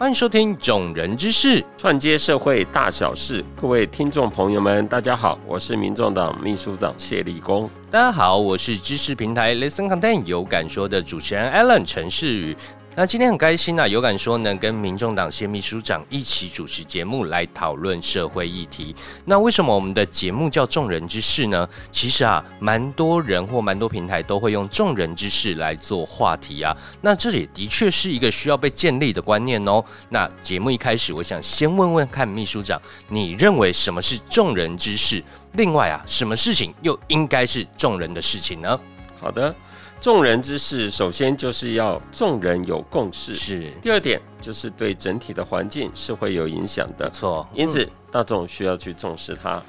欢迎收听《众人之事》，串接社会大小事。各位听众朋友们，大家好，我是民众党秘书长谢立功。大家好，我是知识平台 Listen Content 有感说的主持人 Alan 陈世宇。那今天很开心啊，有感说能跟民众党谢秘书长一起主持节目来讨论社会议题。那为什么我们的节目叫众人之事呢？其实啊，蛮多人或蛮多平台都会用众人之事来做话题啊。那这也的确是一个需要被建立的观念哦。那节目一开始，我想先问问看秘书长，你认为什么是众人之事？另外啊，什么事情又应该是众人的事情呢？好的。众人之事，首先就是要众人有共识。是。第二点就是对整体的环境是会有影响的。错。因此，大众需要去重视它。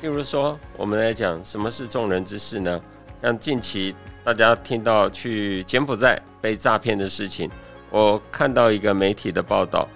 例如说，我们来讲什么是众人之事呢？像近期大家听到去柬埔寨被诈骗的事情，我看到一个媒体的报道，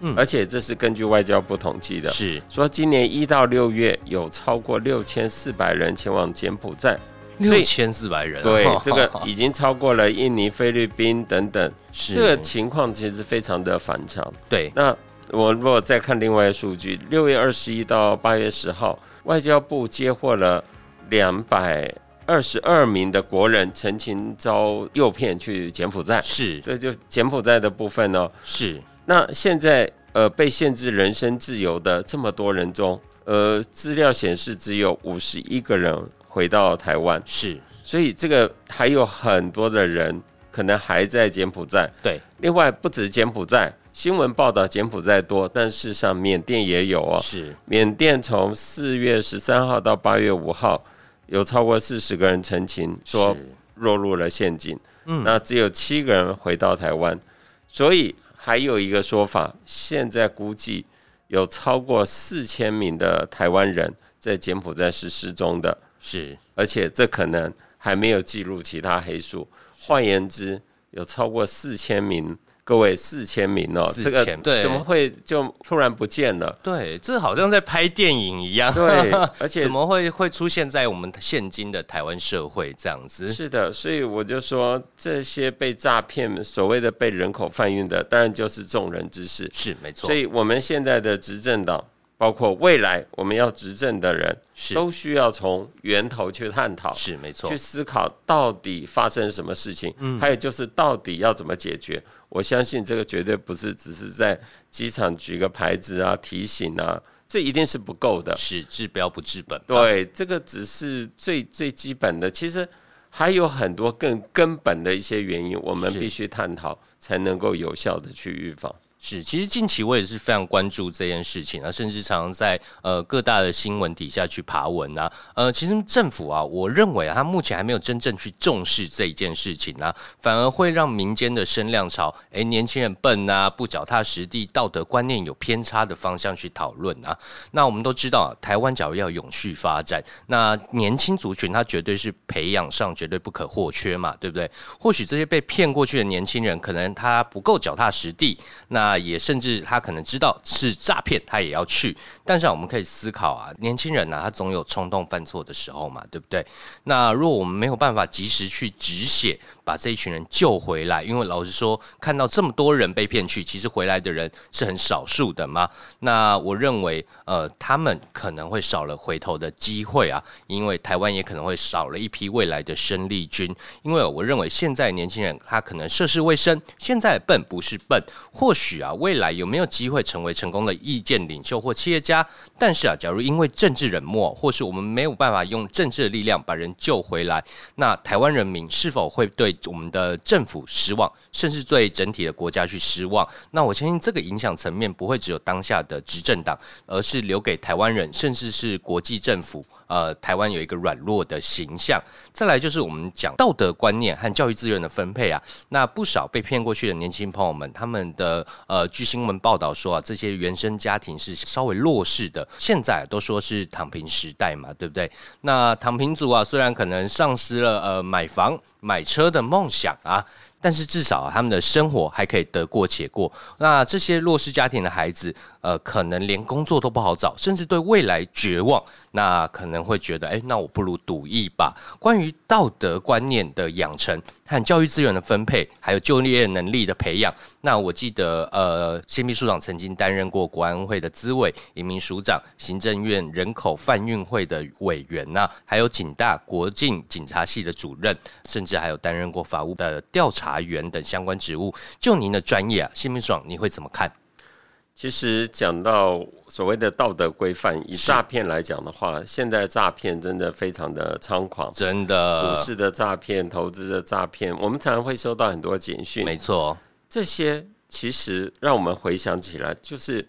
嗯，而且这是根据外交部统计的，是说今年一到六月有超过六千四百人前往柬埔寨。六千四百人，对，这个已经超过了印尼、菲律宾等等，这个情况其实非常的反常。对，那我如果再看另外的数据，六月二十一到八月十号，外交部接获了两百二十二名的国人陈情遭诱骗去柬埔寨，是，这就柬埔寨的部分呢。是，那现在呃被限制人身自由的这么多人中，呃，资料显示只有五十一个人。回到台湾是，所以这个还有很多的人可能还在柬埔寨。对，另外不止柬埔寨，新闻报道柬埔寨多，但事实上缅甸也有哦。是，缅甸从四月十三号到八月五号，有超过四十个人澄清说落入了陷阱。嗯，那只有七个人回到台湾，所以还有一个说法，现在估计有超过四千名的台湾人在柬埔寨是失踪的。是，而且这可能还没有记录其他黑数。换言之，有超过四千名，各位四千名哦，这个对，怎么会就突然不见了？对，这好像在拍电影一样。对，而且怎么会会出现在我们现今的台湾社会这样子？是的，所以我就说，这些被诈骗、所谓的被人口贩运的，当然就是众人之事。是没错。所以我们现在的执政党。包括未来我们要执政的人，都需要从源头去探讨，是没错，去思考到底发生什么事情，嗯，还有就是到底要怎么解决。我相信这个绝对不是只是在机场举个牌子啊、提醒啊，这一定是不够的，是治标不治本。对，这个只是最最基本的，其实还有很多更根本的一些原因，我们必须探讨，才能够有效的去预防。是，其实近期我也是非常关注这件事情啊，甚至常常在呃各大的新闻底下去爬文啊。呃，其实政府啊，我认为啊，他目前还没有真正去重视这一件事情啊，反而会让民间的声量朝哎年轻人笨啊、不脚踏实地、道德观念有偏差的方向去讨论啊。那我们都知道啊，台湾假如要永续发展，那年轻族群他绝对是培养上绝对不可或缺嘛，对不对？或许这些被骗过去的年轻人，可能他不够脚踏实地，那也甚至他可能知道是诈骗，他也要去。但是我们可以思考啊，年轻人呢，他总有冲动犯错的时候嘛，对不对？那如果我们没有办法及时去止血，把这一群人救回来，因为老实说，看到这么多人被骗去，其实回来的人是很少数的嘛。那我认为，呃，他们可能会少了回头的机会啊，因为台湾也可能会少了一批未来的生力军。因为我认为现在年轻人他可能涉世未深，现在笨不是笨，或许啊。未来有没有机会成为成功的意见领袖或企业家？但是啊，假如因为政治冷漠，或是我们没有办法用政治的力量把人救回来，那台湾人民是否会对我们的政府失望，甚至对整体的国家去失望？那我相信这个影响层面不会只有当下的执政党，而是留给台湾人，甚至是国际政府。呃，台湾有一个软弱的形象。再来就是我们讲道德观念和教育资源的分配啊。那不少被骗过去的年轻朋友们，他们的呃，据新闻报道说啊，这些原生家庭是稍微弱势的。现在都说是躺平时代嘛，对不对？那躺平族啊，虽然可能丧失了呃买房。买车的梦想啊。但是至少他们的生活还可以得过且过。那这些弱势家庭的孩子，呃，可能连工作都不好找，甚至对未来绝望。那可能会觉得，哎，那我不如赌一把。关于道德观念的养成和教育资源的分配，还有就业能力的培养，那我记得，呃，新秘书长曾经担任过国安会的资委、移民署长、行政院人口贩运会的委员呐，还有警大国境警察系的主任，甚至还有担任过法务的调查员等相关职务。就您的专业啊，新秘书长，你会怎么看？其实讲到所谓的道德规范，以诈骗来讲的话，现在诈骗真的非常的猖狂，真的。股市的诈骗、投资的诈骗，我们常常会收到很多简讯。没错，这些其实让我们回想起来，就是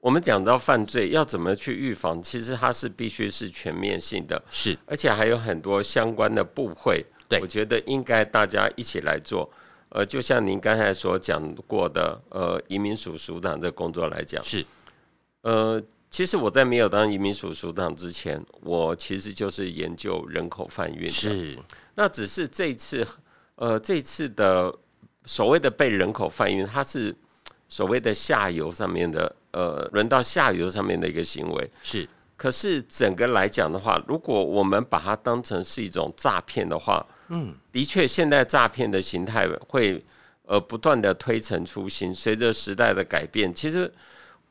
我们讲到犯罪要怎么去预防，其实它是必须是全面性的，是，而且还有很多相关的部会，对。我觉得应该大家一起来做。呃，就像您刚才所讲过的，呃，移民署署长的工作来讲，是，呃，其实我在没有当移民署署长之前，我其实就是研究人口贩运的。是，那只是这次，呃，这次的所谓的被人口贩运，它是所谓的下游上面的，呃，轮到下游上面的一个行为。是，可是整个来讲的话，如果我们把它当成是一种诈骗的话，嗯，的确，现代诈骗的形态会呃不断的推陈出新。随着时代的改变，其实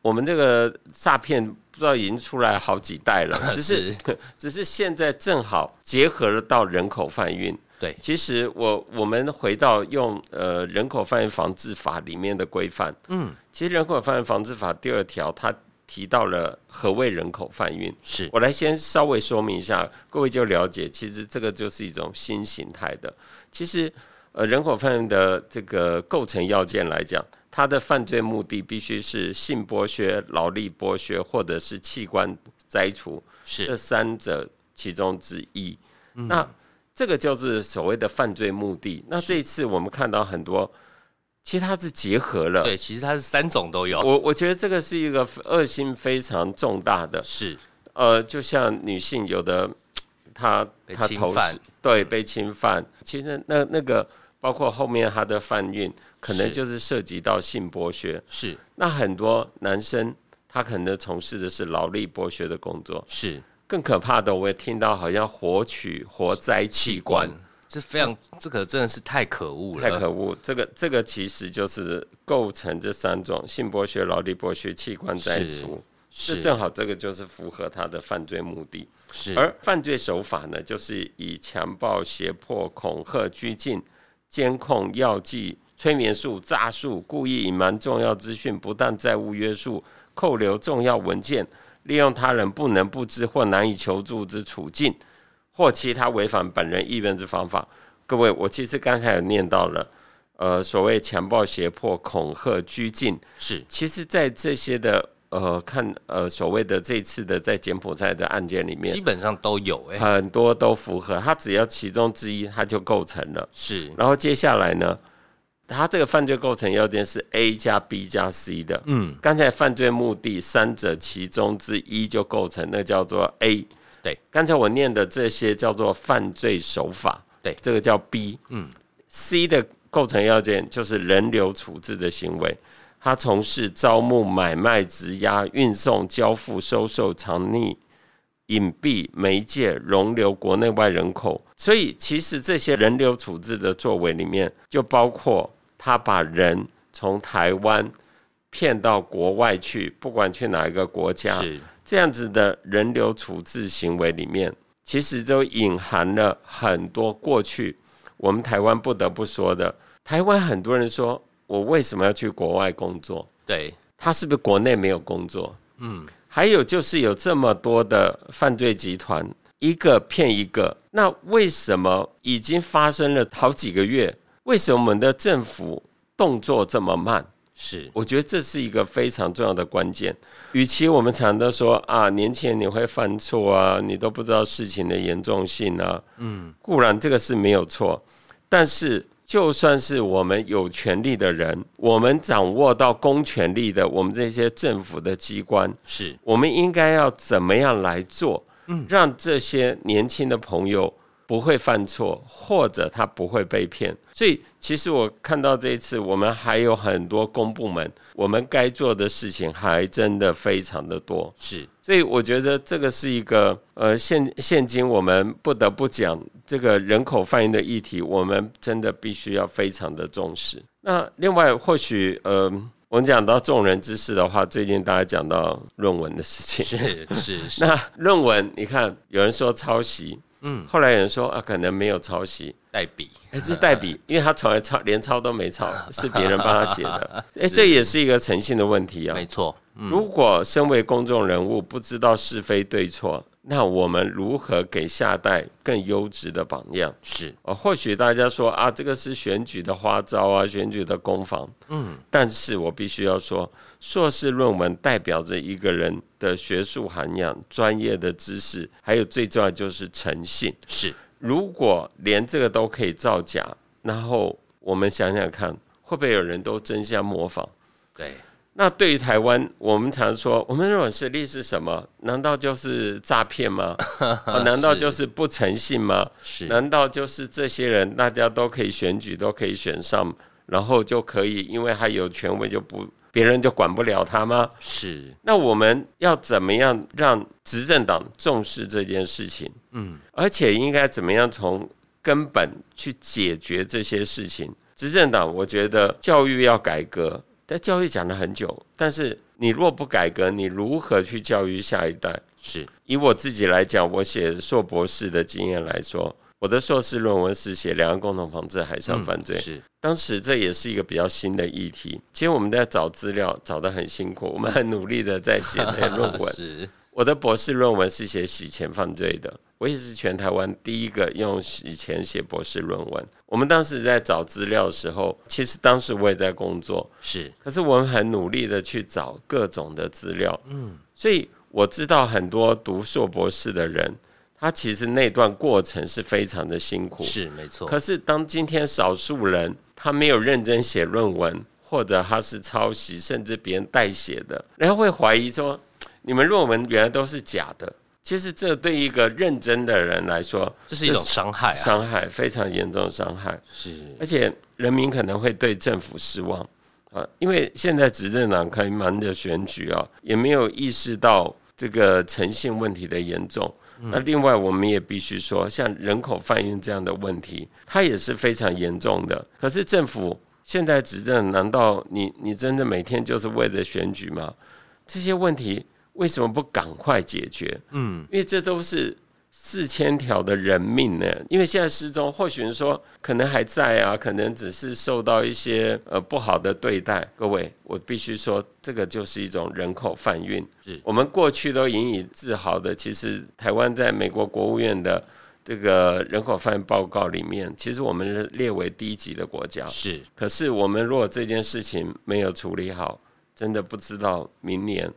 我们这个诈骗不知道已经出来好几代了，只是 只是现在正好结合了到人口贩运。对，其实我我们回到用呃人口贩运防治法里面的规范，嗯，其实人口贩运防治法第二条它。提到了何谓人口贩运，是我来先稍微说明一下，各位就了解，其实这个就是一种新形态的。其实，呃，人口贩运的这个构成要件来讲，它的犯罪目的必须是性剥削、劳力剥削，或者是器官摘除，是这三者其中之一。那这个就是所谓的犯罪目的。那这一次我们看到很多。其实它是结合了，对，其实它是三种都有。我我觉得这个是一个恶性非常重大的，是呃，就像女性有的，她她投犯，对，被侵犯。其实那那个包括后面她的贩运，可能就是涉及到性剥削。是，那很多男生他可能从事的是劳力剥削的工作。是，更可怕的，我也听到好像活取活摘器官。这非常，这个真的是太可恶了，太可恶！这个这个其实就是构成这三种性剥削、劳力剥削、器官摘除，是正好这个就是符合他的犯罪目的。是，而犯罪手法呢，就是以强暴、胁迫、恐吓、拘禁、监控、药剂、催眠术、诈术、故意隐瞒重要资讯、不当债务约束、扣留重要文件、利用他人不能不知或难以求助之处境。或其他违反本人意愿之方法，各位，我其实刚才有念到了，呃，所谓强暴、胁迫、恐吓、拘禁，是，其实，在这些的呃看呃所谓的这次的在柬埔寨的案件里面，基本上都有，哎，很多都符合，他只要其中之一，他就构成了，是。然后接下来呢，他这个犯罪构成要件是 A 加 B 加 C 的，嗯，刚才犯罪目的三者其中之一就构成，那叫做 A。对，刚才我念的这些叫做犯罪手法，对，这个叫 B。嗯，C 的构成要件就是人流处置的行为，他从事招募、买卖、质押、运送、交付、收受、藏匿、隐蔽、媒介、容留国内外人口。所以，其实这些人流处置的作为里面，就包括他把人从台湾骗到国外去，不管去哪一个国家。是。这样子的人流处置行为里面，其实都隐含了很多过去我们台湾不得不说的。台湾很多人说，我为什么要去国外工作？对，他是不是国内没有工作？嗯，还有就是有这么多的犯罪集团，一个骗一个，那为什么已经发生了好几个月？为什么我们的政府动作这么慢？是，我觉得这是一个非常重要的关键。与其我们常都说啊，年轻人你会犯错啊，你都不知道事情的严重性啊，嗯，固然这个是没有错，但是就算是我们有权利的人，我们掌握到公权力的，我们这些政府的机关，是我们应该要怎么样来做，嗯，让这些年轻的朋友。不会犯错，或者他不会被骗。所以，其实我看到这一次，我们还有很多公部门，我们该做的事情还真的非常的多。是，所以我觉得这个是一个呃，现现今我们不得不讲这个人口贩运的议题，我们真的必须要非常的重视。那另外，或许呃。我们讲到众人之事的话，最近大家讲到论文的事情，是是是。那论文，你看有人说抄袭，嗯，后来有人说啊，可能没有抄袭，代笔，哎，是代笔，因为他从来抄连抄都没抄，是别人帮他写的，哎，这也是一个诚信的问题啊。没错，如果身为公众人物不知道是非对错。那我们如何给下代更优质的榜样？是哦，或许大家说啊，这个是选举的花招啊，选举的攻防。嗯，但是我必须要说，硕士论文代表着一个人的学术涵养、专业的知识，还有最重要就是诚信。是，如果连这个都可以造假，然后我们想想看，会不会有人都争相模仿？对。那对于台湾，我们常说，我们认为实力是什么？难道就是诈骗吗？难道就是不诚信吗？是？难道就是这些人大家都可以选举，都可以选上，然后就可以，因为他有权威，就不别人就管不了他吗？是。那我们要怎么样让执政党重视这件事情？嗯，而且应该怎么样从根本去解决这些事情？执政党，我觉得教育要改革。在教育讲了很久，但是你若不改革，你如何去教育下一代？是以我自己来讲，我写硕博士的经验来说，我的硕士论文是写两岸共同防治海上犯罪。是当时这也是一个比较新的议题，其实我们在找资料找得很辛苦，我们很努力的在写那些论文。是我的博士论文是写洗钱犯罪的。我也是全台湾第一个用洗钱写博士论文。我们当时在找资料的时候，其实当时我也在工作，是，可是我们很努力的去找各种的资料，嗯，所以我知道很多读硕博士的人，他其实那段过程是非常的辛苦，是没错。可是当今天少数人他没有认真写论文，或者他是抄袭，甚至别人代写的，人家会怀疑说，你们论文原来都是假的。其实这对一个认真的人来说，这是一种伤害，伤害非常严重的伤害。是，而且人民可能会对政府失望啊，因为现在执政党可以忙着选举啊，也没有意识到这个诚信问题的严重。那另外，我们也必须说，像人口贩运这样的问题，它也是非常严重的。可是政府现在执政，难道你你真的每天就是为了选举吗？这些问题。为什么不赶快解决？嗯，因为这都是四千条的人命呢。因为现在失踪，或许说可能还在啊，可能只是受到一些呃不好的对待。各位，我必须说，这个就是一种人口贩运。是我们过去都引以自豪的。其实台湾在美国国务院的这个人口贩运报告里面，其实我们是列为第一级的国家。是，可是我们如果这件事情没有处理好，真的不知道明年。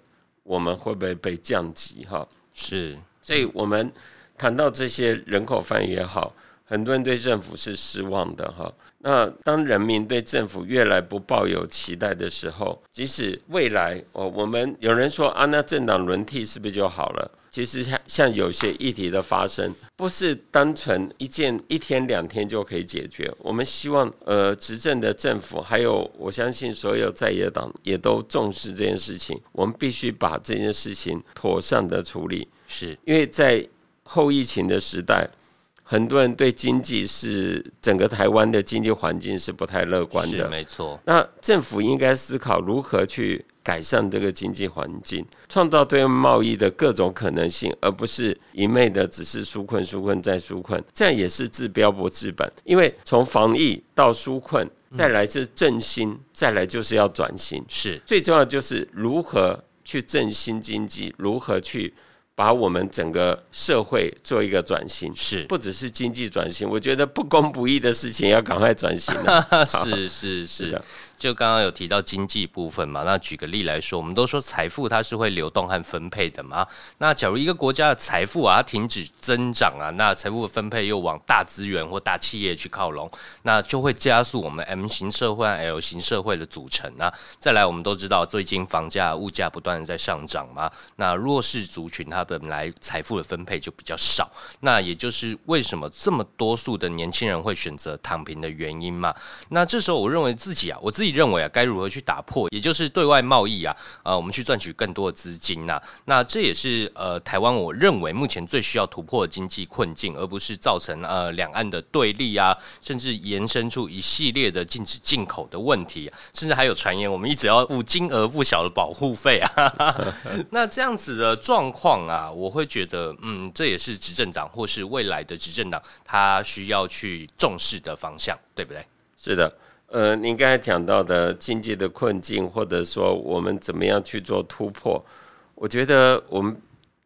我们会不会被降级？哈，是，所以我们谈到这些人口贩也好，很多人对政府是失望的，哈。那当人民对政府越来不抱有期待的时候，即使未来哦，我们有人说啊，那政党轮替是不是就好了？其实像像有些议题的发生，不是单纯一件一天两天就可以解决。我们希望呃，执政的政府还有我相信所有在野党也都重视这件事情。我们必须把这件事情妥善的处理，是因为在后疫情的时代。很多人对经济是整个台湾的经济环境是不太乐观的，没错。那政府应该思考如何去改善这个经济环境，创造对贸易的各种可能性，而不是一昧的只是纾困、纾困再纾困，这样也是治标不治本。因为从防疫到纾困，再来是振兴，再来就是要转型，是最重要就是如何去振兴经济，如何去。把我们整个社会做一个转型，是。不只是经济转型，我觉得不公不义的事情要赶快转型是是 是。就刚刚有提到经济部分嘛，那举个例来说，我们都说财富它是会流动和分配的嘛。那假如一个国家的财富啊停止增长啊，那财富的分配又往大资源或大企业去靠拢，那就会加速我们 M 型社会和 L 型社会的组成啊。再来，我们都知道最近房价物价不断的在上涨嘛，那弱势族群它本来财富的分配就比较少，那也就是为什么这么多数的年轻人会选择躺平的原因嘛。那这时候我认为自己啊，我自己认为啊，该如何去打破，也就是对外贸易啊，呃，我们去赚取更多的资金呐。那这也是呃台湾我认为目前最需要突破的经济困境，而不是造成呃两岸的对立啊，甚至延伸出一系列的禁止进口的问题，甚至还有传言我们一直要付金额不小的保护费啊。那这样子的状况啊，我会觉得，嗯，这也是执政党或是未来的执政党他需要去重视的方向，对不对？是的，呃，您刚才讲到的经济的困境，或者说我们怎么样去做突破，我觉得我们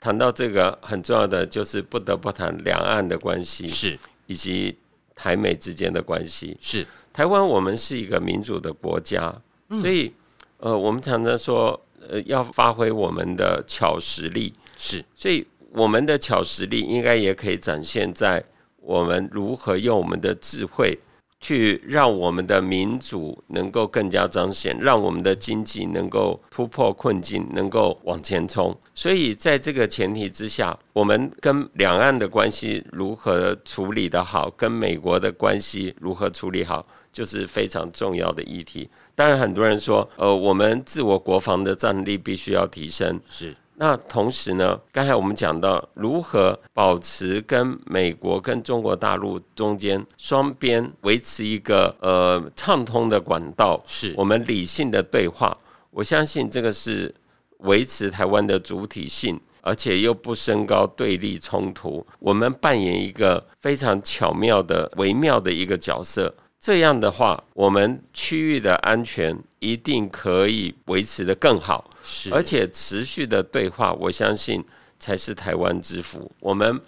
谈到这个很重要的，就是不得不谈两岸的关系，是以及台美之间的关系。是台湾，我们是一个民主的国家，所以，呃，我们常常说。呃，要发挥我们的巧实力是，所以我们的巧实力应该也可以展现在我们如何用我们的智慧去让我们的民主能够更加彰显，让我们的经济能够突破困境，能够往前冲。所以在这个前提之下，我们跟两岸的关系如何处理的好，跟美国的关系如何处理好。就是非常重要的议题。当然，很多人说，呃，我们自我国防的战力必须要提升。是。那同时呢，刚才我们讲到如何保持跟美国、跟中国大陆中间双边维持一个呃畅通的管道，是我们理性的对话。我相信这个是维持台湾的主体性，而且又不升高对立冲突。我们扮演一个非常巧妙的、微妙的一个角色。这样的话，我们区域的安全一定可以维持的更好，是，而且持续的对话，我相信才是台湾之福。我们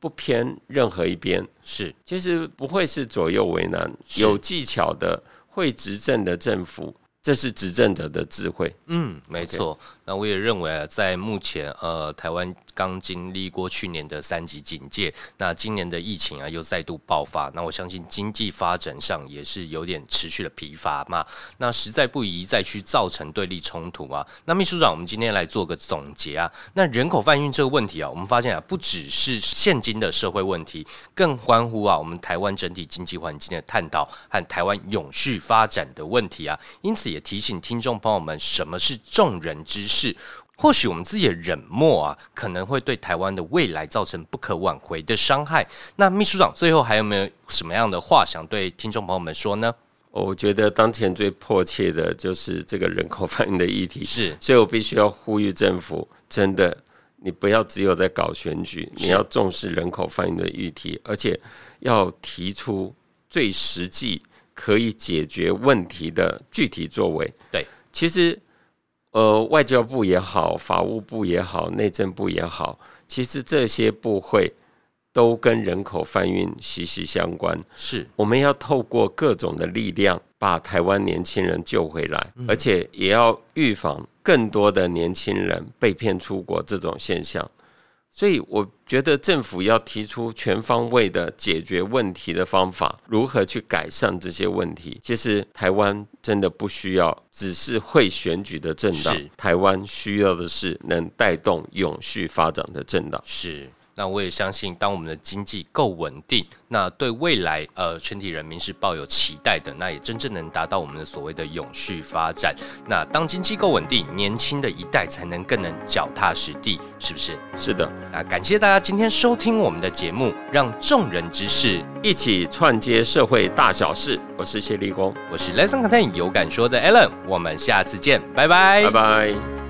不偏任何一边，是，其实不会是左右为难，有技巧的会执政的政府。这是执政者的智慧。嗯，没错。那我也认为啊，在目前呃，台湾刚经历过去年的三级警戒，那今年的疫情啊又再度爆发，那我相信经济发展上也是有点持续的疲乏嘛。那实在不宜再去造成对立冲突啊。那秘书长，我们今天来做个总结啊。那人口贩运这个问题啊，我们发现啊，不只是现今的社会问题，更关乎啊我们台湾整体经济环境的探讨和台湾永续发展的问题啊。因此也。提醒听众朋友们，什么是众人之事？或许我们自己的冷漠啊，可能会对台湾的未来造成不可挽回的伤害。那秘书长最后还有没有什么样的话想对听众朋友们说呢？我觉得当前最迫切的就是这个人口反应的议题，是，所以我必须要呼吁政府，真的，你不要只有在搞选举，你要重视人口反应的议题，而且要提出最实际。可以解决问题的具体作为。对，其实，呃，外交部也好，法务部也好，内政部也好，其实这些部会都跟人口贩运息息相关。是，我们要透过各种的力量，把台湾年轻人救回来，而且也要预防更多的年轻人被骗出国这种现象。所以我觉得政府要提出全方位的解决问题的方法，如何去改善这些问题？其实台湾真的不需要只是会选举的政党，台湾需要的是能带动永续发展的政党。是。那我也相信，当我们的经济够稳定，那对未来呃全体人民是抱有期待的，那也真正能达到我们的所谓的永续发展。那当经济够稳定，年轻的一代才能更能脚踏实地，是不是？是的。那感谢大家今天收听我们的节目，让众人之事一起串接社会大小事。我是谢立功，我是 Lesson Content 有感说的 Alan，我们下次见，拜拜，拜拜。